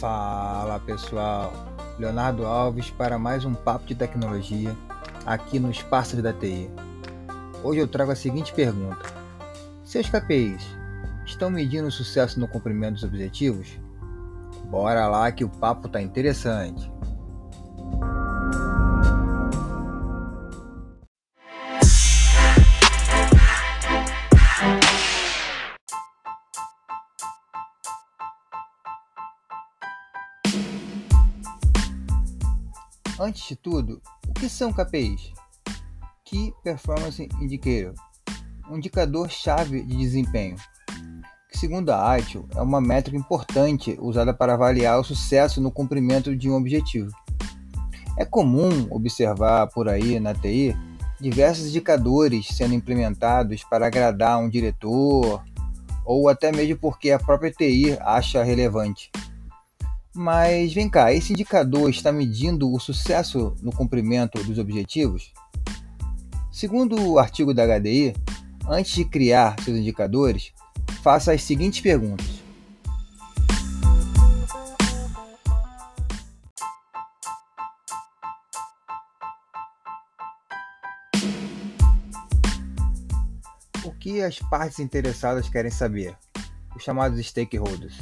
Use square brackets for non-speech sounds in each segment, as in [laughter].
Fala pessoal, Leonardo Alves para mais um papo de tecnologia aqui no Espaços da TI. Hoje eu trago a seguinte pergunta: Seus KPIs estão medindo o sucesso no cumprimento dos objetivos? Bora lá que o papo tá interessante. Antes de tudo, o que são KPIs? Key Performance Indicator, um indicador-chave de desempenho, que segundo a ITIL é uma métrica importante usada para avaliar o sucesso no cumprimento de um objetivo. É comum observar por aí na TI diversos indicadores sendo implementados para agradar um diretor ou até mesmo porque a própria TI acha relevante. Mas vem cá, esse indicador está medindo o sucesso no cumprimento dos objetivos? Segundo o artigo da HDI, antes de criar seus indicadores, faça as seguintes perguntas. O que as partes interessadas querem saber? Os chamados stakeholders.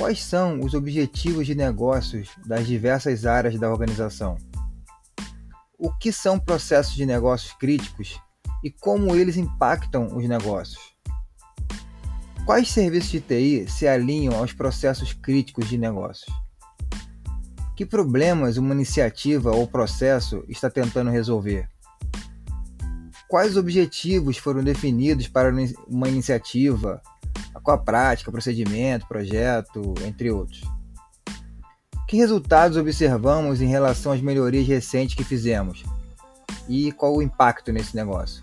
Quais são os objetivos de negócios das diversas áreas da organização? O que são processos de negócios críticos e como eles impactam os negócios? Quais serviços de TI se alinham aos processos críticos de negócios? Que problemas uma iniciativa ou processo está tentando resolver? Quais objetivos foram definidos para uma iniciativa com a prática, procedimento, projeto, entre outros. Que resultados observamos em relação às melhorias recentes que fizemos? E qual o impacto nesse negócio?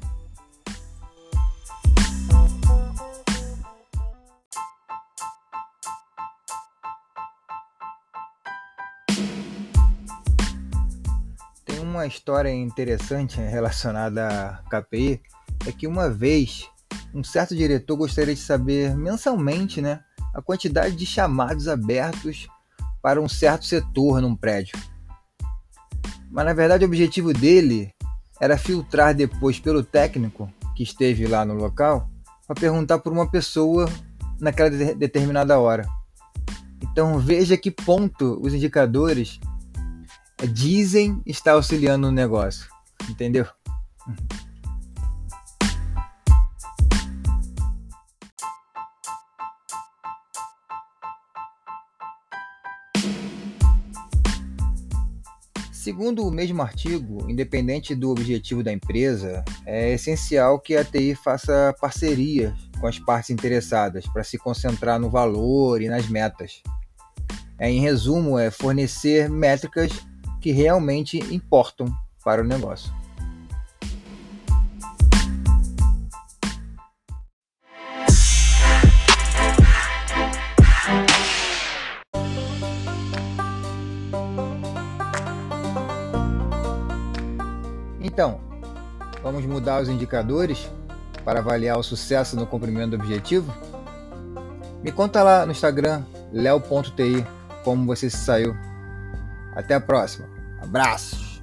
Tem uma história interessante [laughs] relacionada a KPI, é que uma vez um certo diretor gostaria de saber mensalmente né, a quantidade de chamados abertos para um certo setor num prédio. Mas na verdade o objetivo dele era filtrar depois pelo técnico que esteve lá no local para perguntar por uma pessoa naquela de determinada hora. Então veja que ponto os indicadores dizem estar auxiliando no negócio, entendeu? Segundo o mesmo artigo, independente do objetivo da empresa, é essencial que a TI faça parcerias com as partes interessadas para se concentrar no valor e nas metas. É, em resumo, é fornecer métricas que realmente importam para o negócio. Então, vamos mudar os indicadores para avaliar o sucesso no cumprimento do objetivo? Me conta lá no Instagram, leo.ti, como você se saiu. Até a próxima. Abraço!